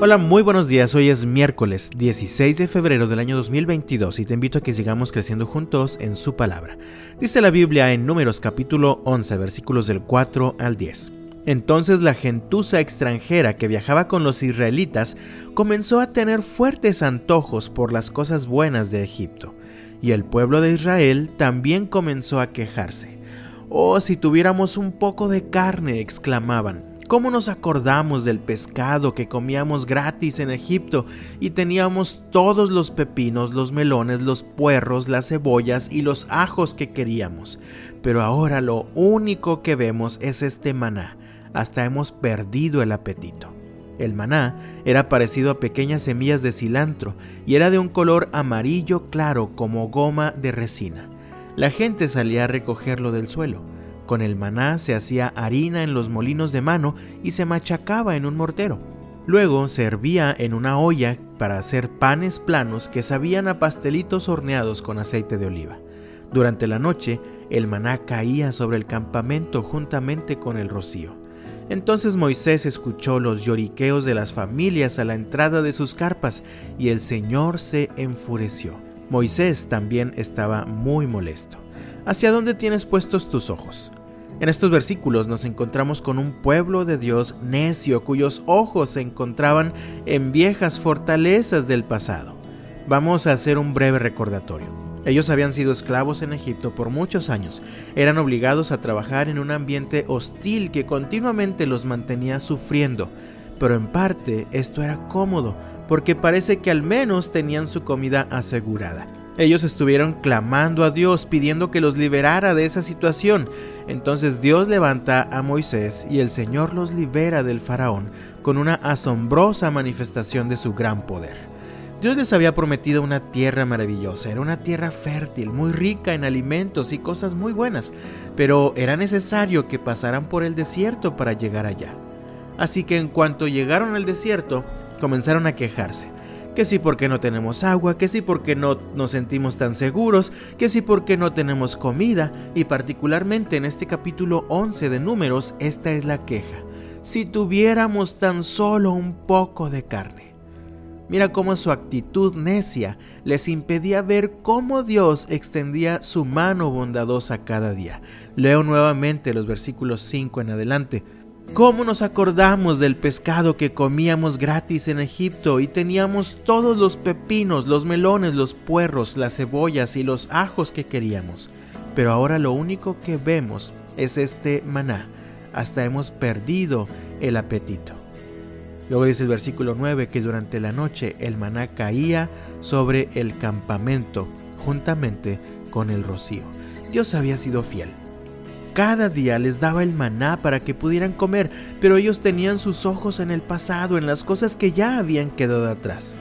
Hola, muy buenos días. Hoy es miércoles 16 de febrero del año 2022 y te invito a que sigamos creciendo juntos en su palabra. Dice la Biblia en Números capítulo 11 versículos del 4 al 10. Entonces la gentuza extranjera que viajaba con los israelitas comenzó a tener fuertes antojos por las cosas buenas de Egipto, y el pueblo de Israel también comenzó a quejarse. Oh, si tuviéramos un poco de carne, exclamaban ¿Cómo nos acordamos del pescado que comíamos gratis en Egipto y teníamos todos los pepinos, los melones, los puerros, las cebollas y los ajos que queríamos? Pero ahora lo único que vemos es este maná. Hasta hemos perdido el apetito. El maná era parecido a pequeñas semillas de cilantro y era de un color amarillo claro como goma de resina. La gente salía a recogerlo del suelo. Con el maná se hacía harina en los molinos de mano y se machacaba en un mortero. Luego se hervía en una olla para hacer panes planos que sabían a pastelitos horneados con aceite de oliva. Durante la noche, el maná caía sobre el campamento juntamente con el rocío. Entonces Moisés escuchó los lloriqueos de las familias a la entrada de sus carpas y el Señor se enfureció. Moisés también estaba muy molesto. ¿Hacia dónde tienes puestos tus ojos? En estos versículos nos encontramos con un pueblo de Dios necio cuyos ojos se encontraban en viejas fortalezas del pasado. Vamos a hacer un breve recordatorio. Ellos habían sido esclavos en Egipto por muchos años, eran obligados a trabajar en un ambiente hostil que continuamente los mantenía sufriendo, pero en parte esto era cómodo, porque parece que al menos tenían su comida asegurada. Ellos estuvieron clamando a Dios pidiendo que los liberara de esa situación. Entonces Dios levanta a Moisés y el Señor los libera del faraón con una asombrosa manifestación de su gran poder. Dios les había prometido una tierra maravillosa, era una tierra fértil, muy rica en alimentos y cosas muy buenas, pero era necesario que pasaran por el desierto para llegar allá. Así que en cuanto llegaron al desierto, comenzaron a quejarse que sí porque no tenemos agua, que sí porque no nos sentimos tan seguros, que sí porque no tenemos comida, y particularmente en este capítulo 11 de números, esta es la queja. Si tuviéramos tan solo un poco de carne. Mira cómo su actitud necia les impedía ver cómo Dios extendía su mano bondadosa cada día. Leo nuevamente los versículos 5 en adelante. ¿Cómo nos acordamos del pescado que comíamos gratis en Egipto y teníamos todos los pepinos, los melones, los puerros, las cebollas y los ajos que queríamos? Pero ahora lo único que vemos es este maná. Hasta hemos perdido el apetito. Luego dice el versículo 9 que durante la noche el maná caía sobre el campamento juntamente con el rocío. Dios había sido fiel cada día les daba el maná para que pudieran comer, pero ellos tenían sus ojos en el pasado, en las cosas que ya habían quedado atrás.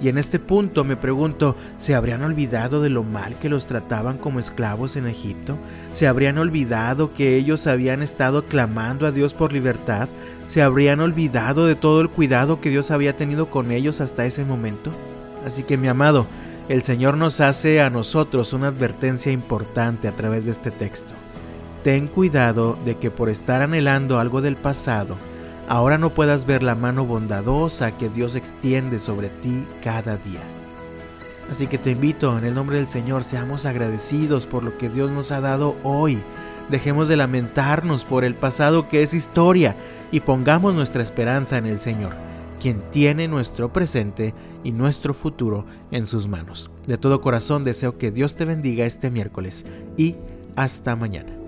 Y en este punto me pregunto, ¿se habrían olvidado de lo mal que los trataban como esclavos en Egipto? ¿Se habrían olvidado que ellos habían estado clamando a Dios por libertad? ¿Se habrían olvidado de todo el cuidado que Dios había tenido con ellos hasta ese momento? Así que mi amado, el Señor nos hace a nosotros una advertencia importante a través de este texto. Ten cuidado de que por estar anhelando algo del pasado, ahora no puedas ver la mano bondadosa que Dios extiende sobre ti cada día. Así que te invito en el nombre del Señor, seamos agradecidos por lo que Dios nos ha dado hoy. Dejemos de lamentarnos por el pasado que es historia y pongamos nuestra esperanza en el Señor, quien tiene nuestro presente y nuestro futuro en sus manos. De todo corazón deseo que Dios te bendiga este miércoles y hasta mañana.